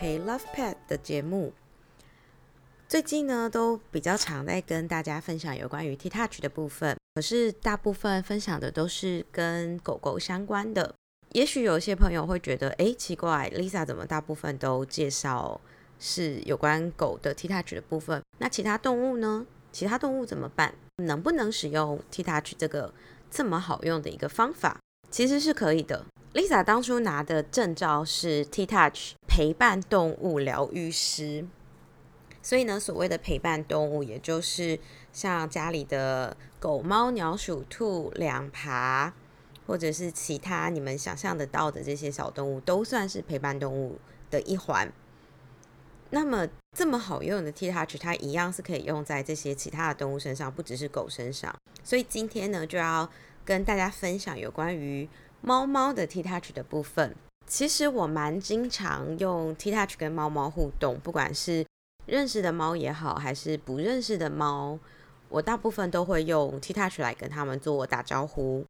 陪 Love Pet 的节目。最近呢，都比较常在跟大家分享有关于 T Touch 的部分，可是大部分分享的都是跟狗狗相关的。也许有些朋友会觉得，哎，奇怪，Lisa 怎么大部分都介绍是有关狗的 T Touch 的部分？那其他动物呢？其他动物怎么办？能不能使用 T Touch 这个这么好用的一个方法？其实是可以的。Lisa 当初拿的证照是 T Touch 陪伴动物疗愈师，所以呢，所谓的陪伴动物，也就是像家里的狗、猫、鸟、鼠、兔、两爬，或者是其他你们想象得到的这些小动物，都算是陪伴动物的一环。那么这么好用的 T Touch，它一样是可以用在这些其他的动物身上，不只是狗身上。所以今天呢，就要跟大家分享有关于。猫猫的 T Touch 的部分，其实我蛮经常用 T Touch 跟猫猫互动，不管是认识的猫也好，还是不认识的猫，我大部分都会用 T Touch 来跟他们做打招呼。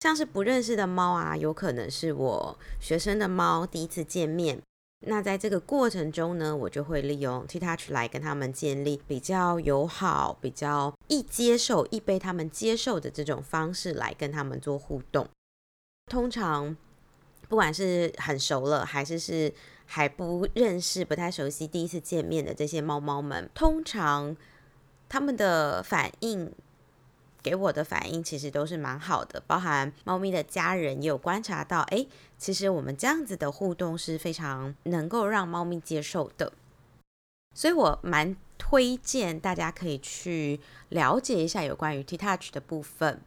像是不认识的猫啊，有可能是我学生的猫第一次见面，那在这个过程中呢，我就会利用 T Touch 来跟他们建立比较友好、比较易接受、易被他们接受的这种方式来跟他们做互动。通常，不管是很熟了，还是是还不认识、不太熟悉、第一次见面的这些猫猫们，通常他们的反应给我的反应其实都是蛮好的。包含猫咪的家人也有观察到，哎，其实我们这样子的互动是非常能够让猫咪接受的。所以我蛮推荐大家可以去了解一下有关于 T Touch 的部分。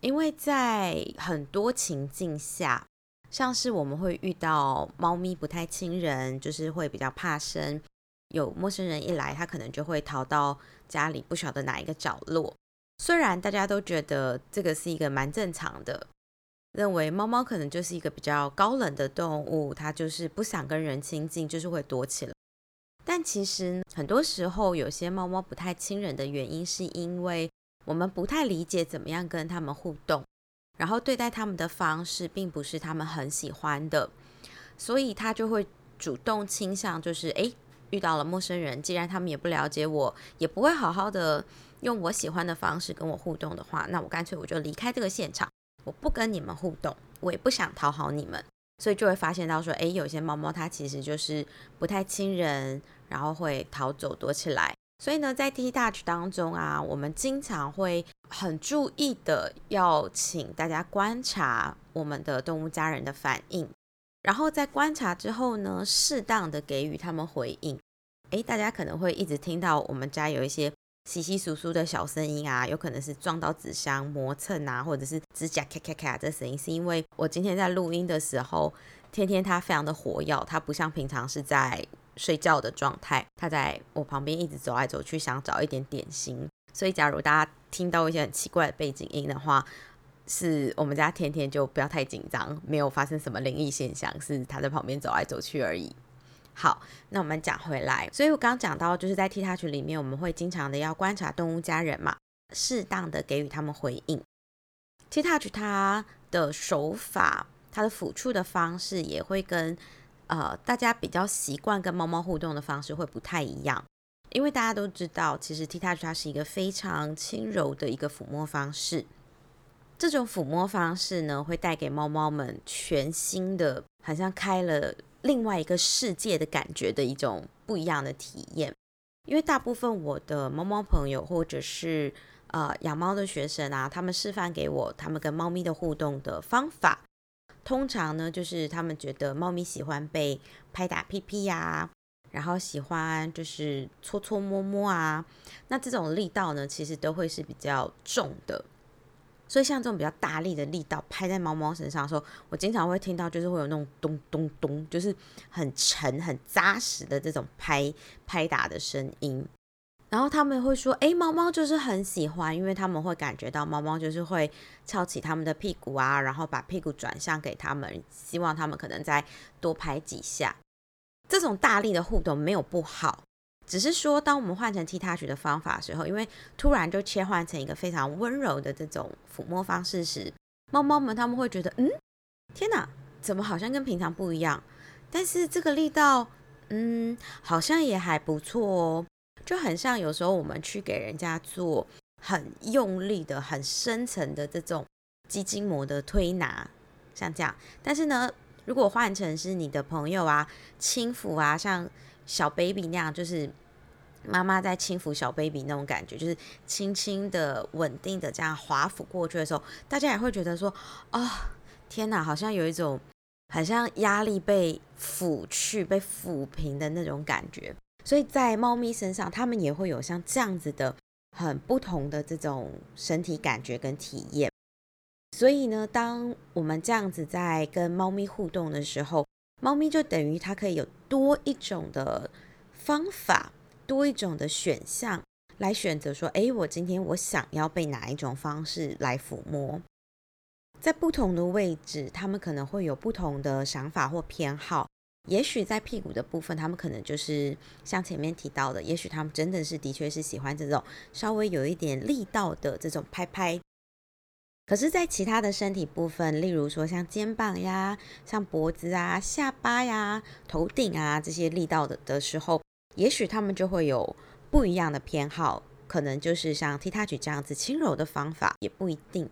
因为在很多情境下，像是我们会遇到猫咪不太亲人，就是会比较怕生，有陌生人一来，它可能就会逃到家里不晓得哪一个角落。虽然大家都觉得这个是一个蛮正常的，认为猫猫可能就是一个比较高冷的动物，它就是不想跟人亲近，就是会躲起来。但其实很多时候，有些猫猫不太亲人的原因，是因为。我们不太理解怎么样跟它们互动，然后对待他们的方式并不是他们很喜欢的，所以他就会主动倾向，就是诶，遇到了陌生人，既然他们也不了解我，也不会好好的用我喜欢的方式跟我互动的话，那我干脆我就离开这个现场，我不跟你们互动，我也不想讨好你们，所以就会发现到说，诶，有些猫猫它其实就是不太亲人，然后会逃走躲起来。所以呢，在 T Touch 当中啊，我们经常会很注意的，要请大家观察我们的动物家人的反应，然后在观察之后呢，适当的给予他们回应。诶，大家可能会一直听到我们家有一些稀稀疏疏的小声音啊，有可能是撞到纸箱磨蹭啊，或者是指甲咔咔咔这声音，是因为我今天在录音的时候，天天它非常的活跃，它不像平常是在。睡觉的状态，他在我旁边一直走来走去，想找一点点心。所以，假如大家听到一些很奇怪的背景音的话，是我们家甜甜就不要太紧张，没有发生什么灵异现象，是他在旁边走来走去而已。好，那我们讲回来，所以我刚刚讲到，就是在 T Touch 里面，我们会经常的要观察动物家人嘛，适当的给予他们回应。T Touch 它的手法，它的抚触的方式也会跟。呃，大家比较习惯跟猫猫互动的方式会不太一样，因为大家都知道，其实 T Touch 它是一个非常轻柔的一个抚摸方式。这种抚摸方式呢，会带给猫猫们全新的，好像开了另外一个世界的感觉的一种不一样的体验。因为大部分我的猫猫朋友或者是呃养猫的学生啊，他们示范给我他们跟猫咪的互动的方法。通常呢，就是他们觉得猫咪喜欢被拍打屁屁呀，然后喜欢就是搓搓摸摸啊，那这种力道呢，其实都会是比较重的。所以像这种比较大力的力道拍在猫猫身上的时候，我经常会听到就是会有那种咚咚咚，就是很沉很扎实的这种拍拍打的声音。然后他们会说：“哎，猫猫就是很喜欢，因为他们会感觉到猫猫就是会翘起他们的屁股啊，然后把屁股转向给他们，希望他们可能再多拍几下。这种大力的互动没有不好，只是说当我们换成 T touch 的方法时候，因为突然就切换成一个非常温柔的这种抚摸方式时，猫猫们他们会觉得，嗯，天哪，怎么好像跟平常不一样？但是这个力道嗯，好像也还不错哦，就很像有时候我们去给人家做很用力的、很深层的这种肌筋膜的推拿，像这样。但是呢，如果换成是你的朋友啊、轻抚啊，像小 baby 那样，就是妈妈在轻抚小 baby 那种感觉，就是轻轻的、稳定的这样滑抚过去的时候，大家也会觉得说，哦，天哪，好像有一种。很像压力被抚去、被抚平的那种感觉，所以在猫咪身上，它们也会有像这样子的很不同的这种身体感觉跟体验。所以呢，当我们这样子在跟猫咪互动的时候，猫咪就等于它可以有多一种的方法、多一种的选项来选择，说：哎，我今天我想要被哪一种方式来抚摸。在不同的位置，他们可能会有不同的想法或偏好。也许在屁股的部分，他们可能就是像前面提到的，也许他们真的是的确是喜欢这种稍微有一点力道的这种拍拍。可是，在其他的身体部分，例如说像肩膀呀、像脖子啊、下巴呀、头顶啊这些力道的的时候，也许他们就会有不一样的偏好，可能就是像踢踏举这样子轻柔的方法，也不一定。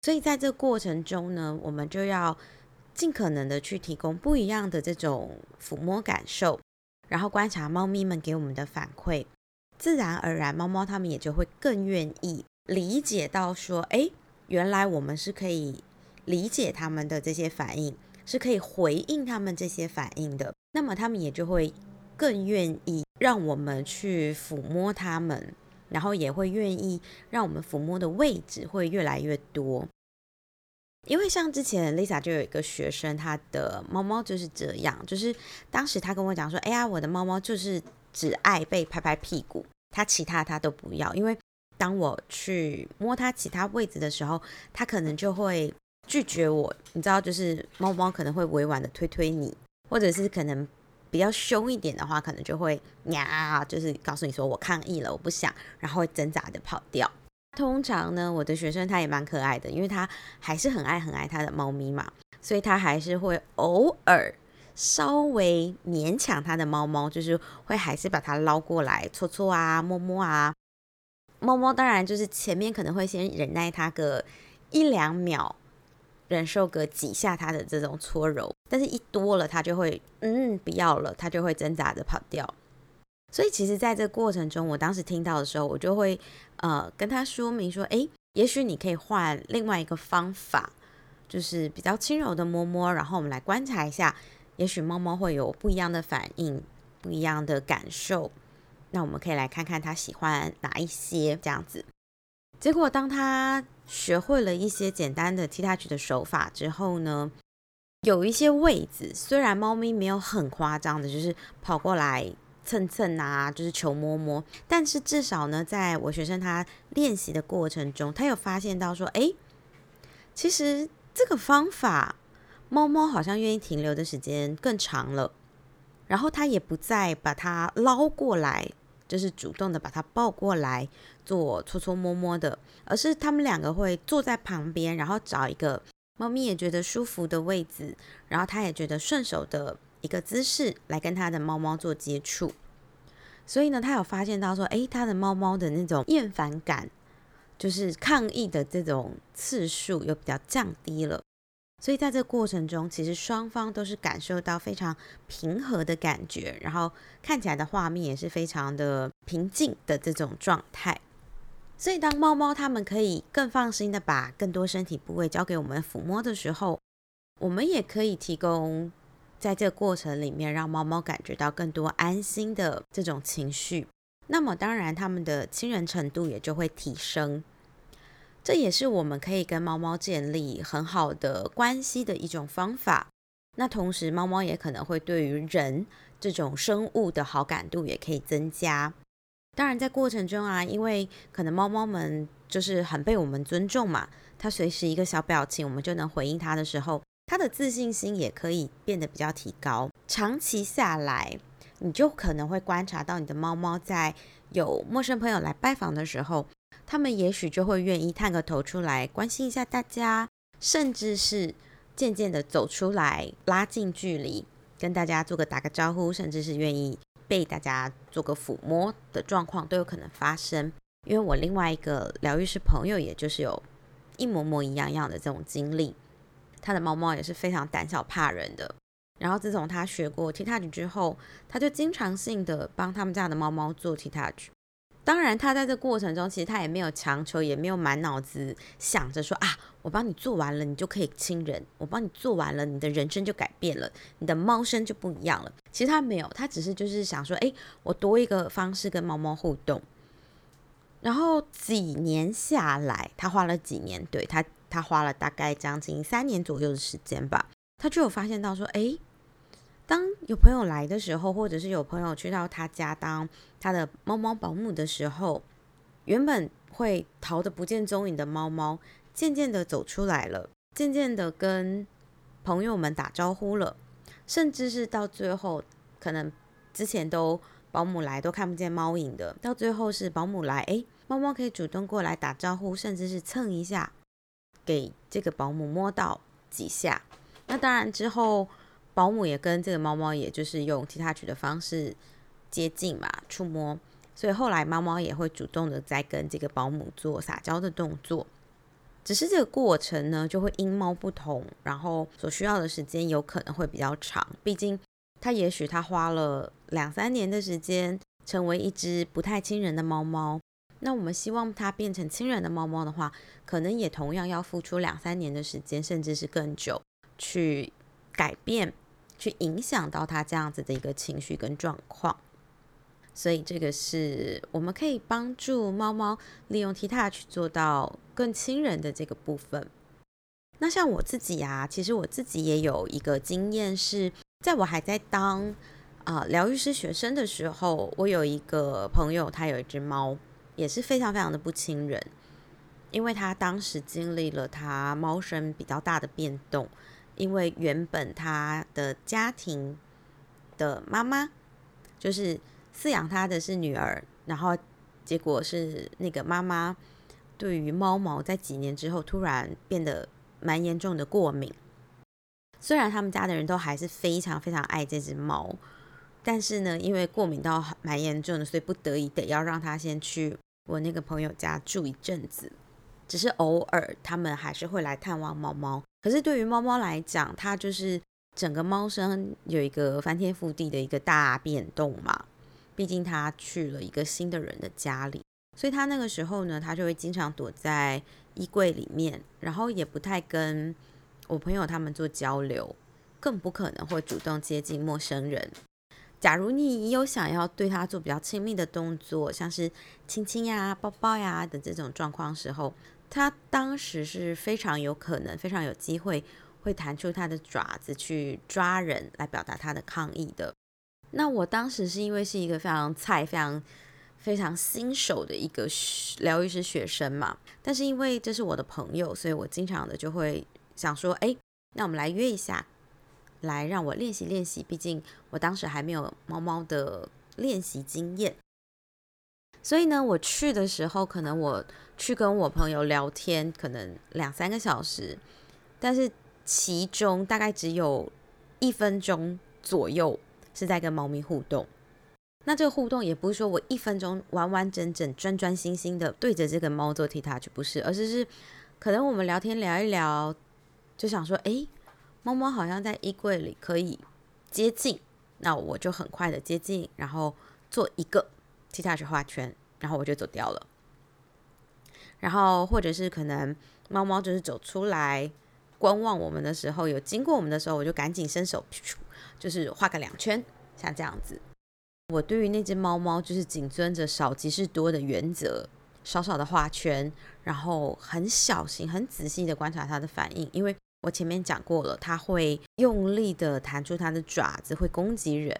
所以在这过程中呢，我们就要尽可能的去提供不一样的这种抚摸感受，然后观察猫咪们给我们的反馈，自然而然，猫猫它们也就会更愿意理解到说，哎，原来我们是可以理解他们的这些反应，是可以回应他们这些反应的，那么他们也就会更愿意让我们去抚摸它们。然后也会愿意让我们抚摸的位置会越来越多，因为像之前 Lisa 就有一个学生，他的猫猫就是这样，就是当时他跟我讲说：“哎呀，我的猫猫就是只爱被拍拍屁股，它其他它都不要。”因为当我去摸它其他位置的时候，它可能就会拒绝我。你知道，就是猫猫可能会委婉的推推你，或者是可能。比较凶一点的话，可能就会呀，就是告诉你说我抗议了，我不想，然后会挣扎的跑掉。通常呢，我的学生他也蛮可爱的，因为他还是很爱很爱他的猫咪嘛，所以他还是会偶尔稍微勉强他的猫猫，就是会还是把它捞过来搓搓啊、摸摸啊。猫猫当然就是前面可能会先忍耐它个一两秒。忍受个几下它的这种搓揉，但是一多了，它就会嗯不要了，它就会挣扎着跑掉。所以其实，在这过程中，我当时听到的时候，我就会呃跟他说明说，诶，也许你可以换另外一个方法，就是比较轻柔的摸摸，然后我们来观察一下，也许猫猫会有不一样的反应，不一样的感受。那我们可以来看看他喜欢哪一些这样子。结果当他学会了一些简单的踢踏举的手法之后呢，有一些位置虽然猫咪没有很夸张的，就是跑过来蹭蹭啊，就是求摸摸，但是至少呢，在我学生他练习的过程中，他有发现到说，哎，其实这个方法猫猫好像愿意停留的时间更长了，然后他也不再把它捞过来。就是主动的把它抱过来做搓搓摸摸的，而是他们两个会坐在旁边，然后找一个猫咪也觉得舒服的位置，然后它也觉得顺手的一个姿势来跟它的猫猫做接触。所以呢，他有发现到说，诶，他的猫猫的那种厌烦感，就是抗议的这种次数又比较降低了。所以在这过程中，其实双方都是感受到非常平和的感觉，然后看起来的画面也是非常的平静的这种状态。所以当猫猫它们可以更放心的把更多身体部位交给我们抚摸的时候，我们也可以提供在这个过程里面让猫猫感觉到更多安心的这种情绪。那么当然，它们的亲人程度也就会提升。这也是我们可以跟猫猫建立很好的关系的一种方法。那同时，猫猫也可能会对于人这种生物的好感度也可以增加。当然，在过程中啊，因为可能猫猫们就是很被我们尊重嘛，它随时一个小表情，我们就能回应它的时候，它的自信心也可以变得比较提高。长期下来，你就可能会观察到你的猫猫在有陌生朋友来拜访的时候。他们也许就会愿意探个头出来关心一下大家，甚至是渐渐的走出来拉近距离，跟大家做个打个招呼，甚至是愿意被大家做个抚摸的状况都有可能发生。因为我另外一个疗愈师朋友，也就是有一模模一样样的这种经历，他的猫猫也是非常胆小怕人的。然后自从他学过 T touch 之后，他就经常性的帮他们家的猫猫做 T touch。当然，他在这过程中，其实他也没有强求，也没有满脑子想着说啊，我帮你做完了，你就可以亲人；我帮你做完了，你的人生就改变了，你的猫生就不一样了。其实他没有，他只是就是想说，哎，我多一个方式跟猫猫互动。然后几年下来，他花了几年，对他，他花了大概将近三年左右的时间吧，他就有发现到说，哎。当有朋友来的时候，或者是有朋友去到他家当他的猫猫保姆的时候，原本会逃得不见踪影的猫猫，渐渐的走出来了，渐渐的跟朋友们打招呼了，甚至是到最后，可能之前都保姆来都看不见猫影的，到最后是保姆来，诶，猫猫可以主动过来打招呼，甚至是蹭一下，给这个保姆摸到几下。那当然之后。保姆也跟这个猫猫，也就是用 T touch 的方式接近嘛，触摸，所以后来猫猫也会主动的在跟这个保姆做撒娇的动作。只是这个过程呢，就会因猫不同，然后所需要的时间有可能会比较长。毕竟它也许它花了两三年的时间成为一只不太亲人的猫猫，那我们希望它变成亲人的猫猫的话，可能也同样要付出两三年的时间，甚至是更久去改变。去影响到它这样子的一个情绪跟状况，所以这个是我们可以帮助猫猫利用 T touch 做到更亲人的这个部分。那像我自己呀，其实我自己也有一个经验，是在我还在当啊疗愈师学生的时候，我有一个朋友，他有一只猫，也是非常非常的不亲人，因为他当时经历了他猫生比较大的变动。因为原本他的家庭的妈妈就是饲养他的是女儿，然后结果是那个妈妈对于猫毛在几年之后突然变得蛮严重的过敏。虽然他们家的人都还是非常非常爱这只猫，但是呢，因为过敏到蛮严重的，所以不得已得要让他先去我那个朋友家住一阵子。只是偶尔他们还是会来探望猫猫。可是对于猫猫来讲，它就是整个猫生有一个翻天覆地的一个大变动嘛。毕竟它去了一个新的人的家里，所以它那个时候呢，它就会经常躲在衣柜里面，然后也不太跟我朋友他们做交流，更不可能会主动接近陌生人。假如你有想要对它做比较亲密的动作，像是亲亲呀、抱抱呀的这种状况时候，他当时是非常有可能、非常有机会会弹出他的爪子去抓人，来表达他的抗议的。那我当时是因为是一个非常菜、非常非常新手的一个疗愈师学生嘛，但是因为这是我的朋友，所以我经常的就会想说，哎，那我们来约一下，来让我练习练习。毕竟我当时还没有猫猫的练习经验。所以呢，我去的时候，可能我去跟我朋友聊天，可能两三个小时，但是其中大概只有一分钟左右是在跟猫咪互动。那这个互动也不是说我一分钟完完整整、专专心心的对着这个猫做 T 台剧不是，而是是可能我们聊天聊一聊，就想说，哎，猫猫好像在衣柜里可以接近，那我就很快的接近，然后做一个。T touch 画圈，然后我就走掉了。然后或者是可能猫猫就是走出来观望我们的时候，有经过我们的时候，我就赶紧伸手，就是画个两圈，像这样子。我对于那只猫猫就是谨遵着少即是多的原则，少少的画圈，然后很小心、很仔细的观察它的反应，因为我前面讲过了，它会用力的弹出它的爪子，会攻击人。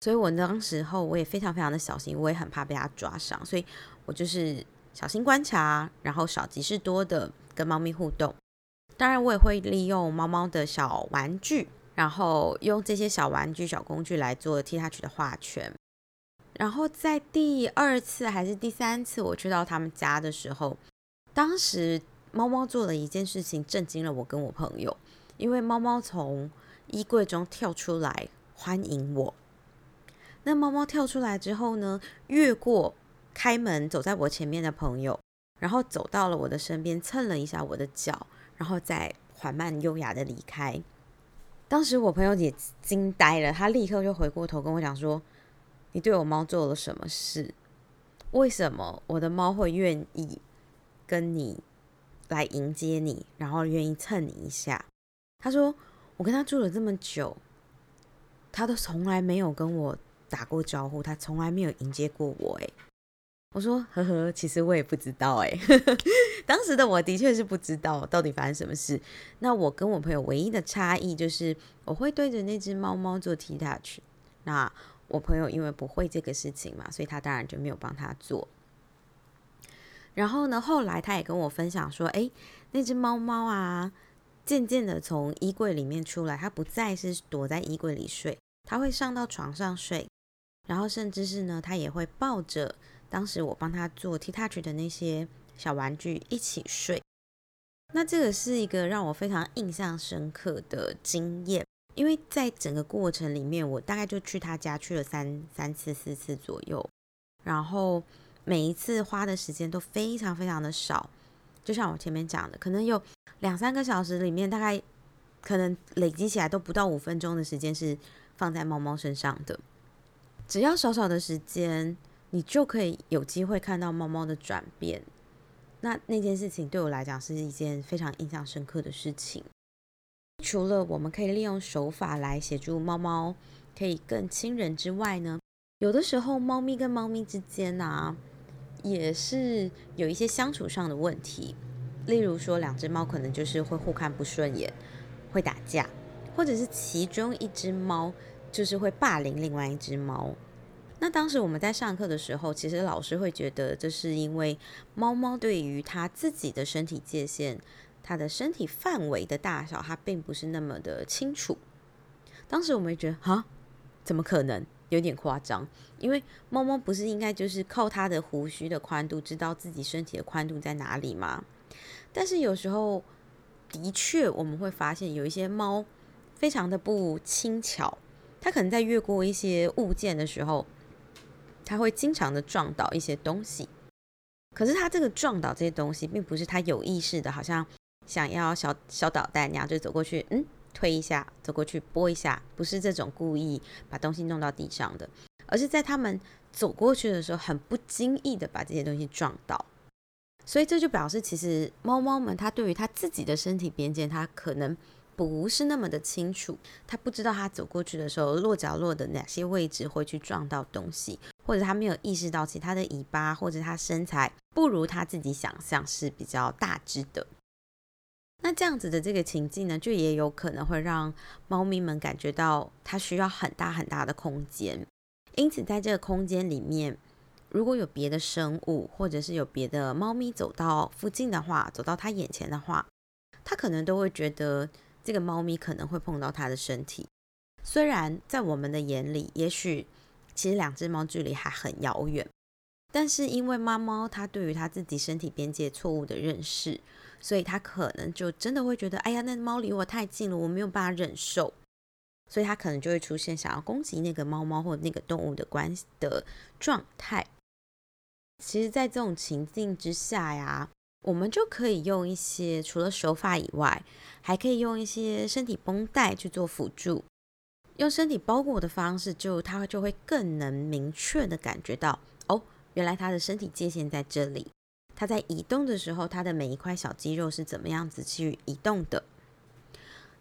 所以我当时候我也非常非常的小心，我也很怕被它抓伤，所以我就是小心观察，然后少即是多的跟猫咪互动。当然，我也会利用猫猫的小玩具，然后用这些小玩具、小工具来做替它取的画圈。然后在第二次还是第三次我去到他们家的时候，当时猫猫做了一件事情，震惊了我跟我朋友，因为猫猫从衣柜中跳出来。欢迎我。那猫猫跳出来之后呢，越过开门走在我前面的朋友，然后走到了我的身边，蹭了一下我的脚，然后再缓慢优雅的离开。当时我朋友也惊呆了，他立刻就回过头跟我讲说：“你对我猫做了什么事？为什么我的猫会愿意跟你来迎接你，然后愿意蹭你一下？”他说：“我跟他住了这么久，他都从来没有跟我打过招呼，他从来没有迎接过我。”诶，我说：“呵呵，其实我也不知道。”诶，当时的我的确是不知道到底发生什么事。那我跟我朋友唯一的差异就是，我会对着那只猫猫做 T touch。那我朋友因为不会这个事情嘛，所以他当然就没有帮他做。然后呢，后来他也跟我分享说：“诶，那只猫猫啊。”渐渐的从衣柜里面出来，它不再是躲在衣柜里睡，它会上到床上睡，然后甚至是呢，它也会抱着当时我帮它做 T touch 的那些小玩具一起睡。那这个是一个让我非常印象深刻的经验，因为在整个过程里面，我大概就去他家去了三三次四次左右，然后每一次花的时间都非常非常的少，就像我前面讲的，可能有。两三个小时里面，大概可能累积起来都不到五分钟的时间是放在猫猫身上的。只要少少的时间，你就可以有机会看到猫猫的转变。那那件事情对我来讲是一件非常印象深刻的事情。除了我们可以利用手法来协助猫猫可以更亲人之外呢，有的时候猫咪跟猫咪之间呢，也是有一些相处上的问题。例如说，两只猫可能就是会互看不顺眼，会打架，或者是其中一只猫就是会霸凌另外一只猫。那当时我们在上课的时候，其实老师会觉得这是因为猫猫对于它自己的身体界限、它的身体范围的大小，它并不是那么的清楚。当时我们觉得，哈，怎么可能？有点夸张，因为猫猫不是应该就是靠它的胡须的宽度，知道自己身体的宽度在哪里吗？但是有时候，的确我们会发现有一些猫非常的不轻巧，它可能在越过一些物件的时候，它会经常的撞倒一些东西。可是它这个撞倒这些东西，并不是它有意识的，好像想要小小捣蛋那样就走过去，嗯，推一下，走过去拨一下，不是这种故意把东西弄到地上的，而是在他们走过去的时候，很不经意的把这些东西撞到。所以这就表示，其实猫猫们它对于它自己的身体边界，它可能不是那么的清楚。它不知道它走过去的时候，落脚落的哪些位置会去撞到东西，或者它没有意识到，其实它的尾巴或者它身材不如它自己想象是比较大只的。那这样子的这个情境呢，就也有可能会让猫咪们感觉到它需要很大很大的空间。因此，在这个空间里面。如果有别的生物，或者是有别的猫咪走到附近的话，走到它眼前的话，它可能都会觉得这个猫咪可能会碰到它的身体。虽然在我们的眼里，也许其实两只猫距离还很遥远，但是因为猫猫它对于它自己身体边界错误的认识，所以它可能就真的会觉得，哎呀，那猫离我太近了，我没有办法忍受，所以它可能就会出现想要攻击那个猫猫或那个动物的关系的状态。其实，在这种情境之下呀，我们就可以用一些除了手法以外，还可以用一些身体绷带去做辅助。用身体包裹的方式，就它就会更能明确的感觉到，哦，原来它的身体界限在这里。它在移动的时候，它的每一块小肌肉是怎么样子去移动的。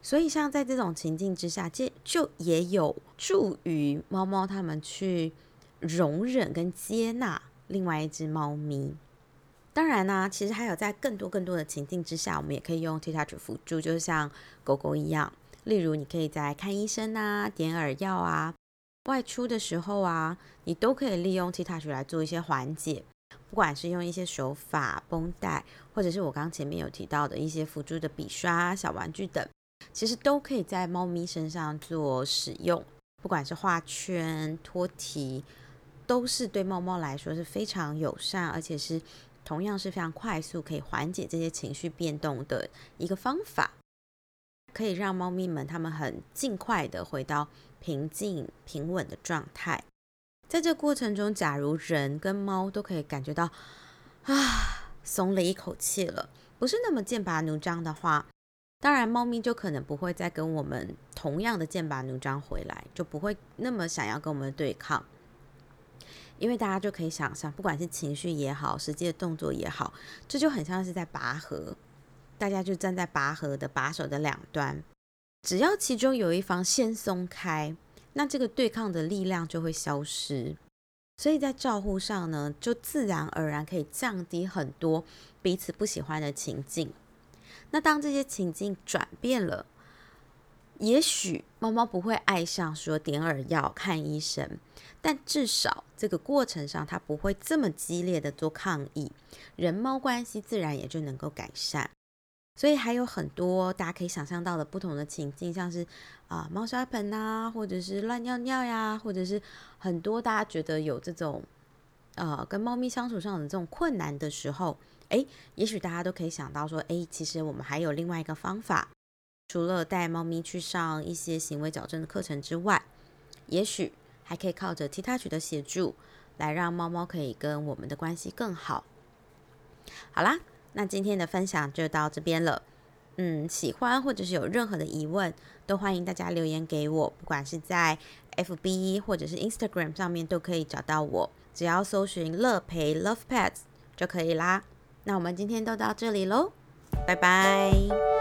所以，像在这种情境之下，这就也有助于猫猫它们去容忍跟接纳。另外一只猫咪，当然呢，其实还有在更多更多的情境之下，我们也可以用 T touch 辅助，就像狗狗一样。例如，你可以在看医生啊、点耳药啊、外出的时候啊，你都可以利用 T touch 来做一些缓解。不管是用一些手法、绷带，或者是我刚前面有提到的一些辅助的笔刷、小玩具等，其实都可以在猫咪身上做使用。不管是画圈、拖蹄。都是对猫猫来说是非常友善，而且是同样是非常快速，可以缓解这些情绪变动的一个方法，可以让猫咪们它们很尽快的回到平静、平稳的状态。在这过程中，假如人跟猫都可以感觉到啊，松了一口气了，不是那么剑拔弩张的话，当然猫咪就可能不会再跟我们同样的剑拔弩张回来，就不会那么想要跟我们对抗。因为大家就可以想象，不管是情绪也好，实际的动作也好，这就很像是在拔河，大家就站在拔河的把手的两端，只要其中有一方先松开，那这个对抗的力量就会消失，所以在照护上呢，就自然而然可以降低很多彼此不喜欢的情境。那当这些情境转变了。也许猫猫不会爱上说点耳药、看医生，但至少这个过程上它不会这么激烈的做抗议，人猫关系自然也就能够改善。所以还有很多大家可以想象到的不同的情境，像是啊猫砂盆啊，或者是乱尿尿呀，或者是很多大家觉得有这种呃跟猫咪相处上的这种困难的时候，诶，也许大家都可以想到说，诶，其实我们还有另外一个方法。除了带猫咪去上一些行为矫正的课程之外，也许还可以靠着 T Touch 的协助，来让猫猫可以跟我们的关系更好。好啦，那今天的分享就到这边了。嗯，喜欢或者是有任何的疑问，都欢迎大家留言给我，不管是在 FB 或者是 Instagram 上面都可以找到我，只要搜寻乐培 Love Pets 就可以啦。那我们今天都到这里喽，拜拜。